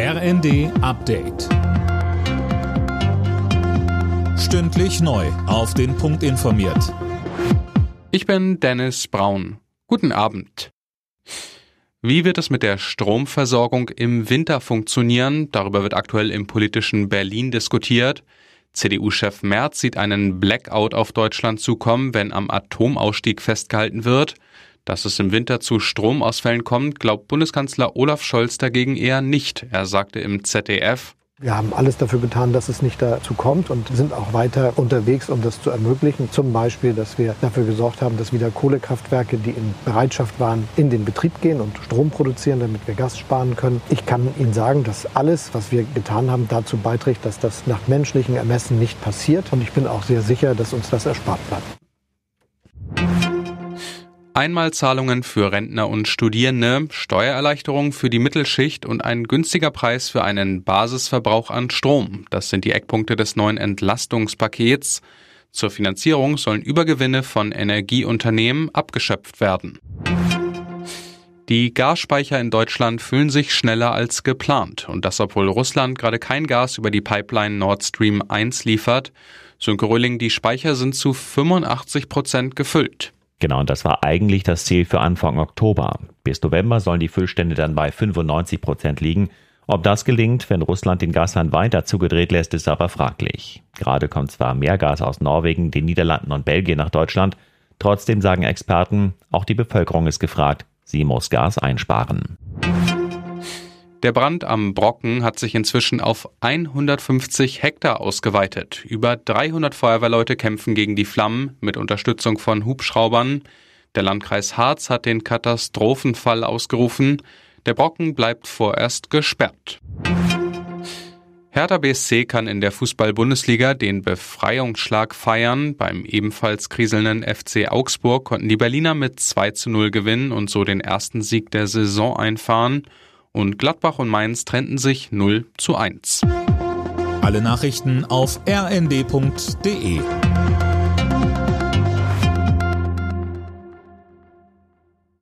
RND Update. Stündlich neu. Auf den Punkt informiert. Ich bin Dennis Braun. Guten Abend. Wie wird es mit der Stromversorgung im Winter funktionieren? Darüber wird aktuell im politischen Berlin diskutiert. CDU-Chef Merz sieht einen Blackout auf Deutschland zukommen, wenn am Atomausstieg festgehalten wird. Dass es im Winter zu Stromausfällen kommt, glaubt Bundeskanzler Olaf Scholz dagegen eher nicht. Er sagte im ZDF, wir haben alles dafür getan, dass es nicht dazu kommt und sind auch weiter unterwegs, um das zu ermöglichen. Zum Beispiel, dass wir dafür gesorgt haben, dass wieder Kohlekraftwerke, die in Bereitschaft waren, in den Betrieb gehen und Strom produzieren, damit wir Gas sparen können. Ich kann Ihnen sagen, dass alles, was wir getan haben, dazu beiträgt, dass das nach menschlichen Ermessen nicht passiert. Und ich bin auch sehr sicher, dass uns das erspart bleibt. Einmalzahlungen für Rentner und Studierende, Steuererleichterung für die Mittelschicht und ein günstiger Preis für einen Basisverbrauch an Strom. Das sind die Eckpunkte des neuen Entlastungspakets. Zur Finanzierung sollen Übergewinne von Energieunternehmen abgeschöpft werden. Die Gasspeicher in Deutschland füllen sich schneller als geplant und das obwohl Russland gerade kein Gas über die Pipeline Nord Stream 1 liefert. Sönke Röhling, die Speicher sind zu 85 Prozent gefüllt. Genau, und das war eigentlich das Ziel für Anfang Oktober. Bis November sollen die Füllstände dann bei 95 Prozent liegen. Ob das gelingt, wenn Russland den Gashahn weiter zugedreht lässt, ist aber fraglich. Gerade kommt zwar mehr Gas aus Norwegen, den Niederlanden und Belgien nach Deutschland. Trotzdem sagen Experten, auch die Bevölkerung ist gefragt. Sie muss Gas einsparen. Der Brand am Brocken hat sich inzwischen auf 150 Hektar ausgeweitet. Über 300 Feuerwehrleute kämpfen gegen die Flammen mit Unterstützung von Hubschraubern. Der Landkreis Harz hat den Katastrophenfall ausgerufen. Der Brocken bleibt vorerst gesperrt. Hertha BSC kann in der Fußball-Bundesliga den Befreiungsschlag feiern. Beim ebenfalls kriselnden FC Augsburg konnten die Berliner mit 2 zu 0 gewinnen und so den ersten Sieg der Saison einfahren und Gladbach und Mainz trennten sich 0 zu 1. Alle Nachrichten auf rnd.de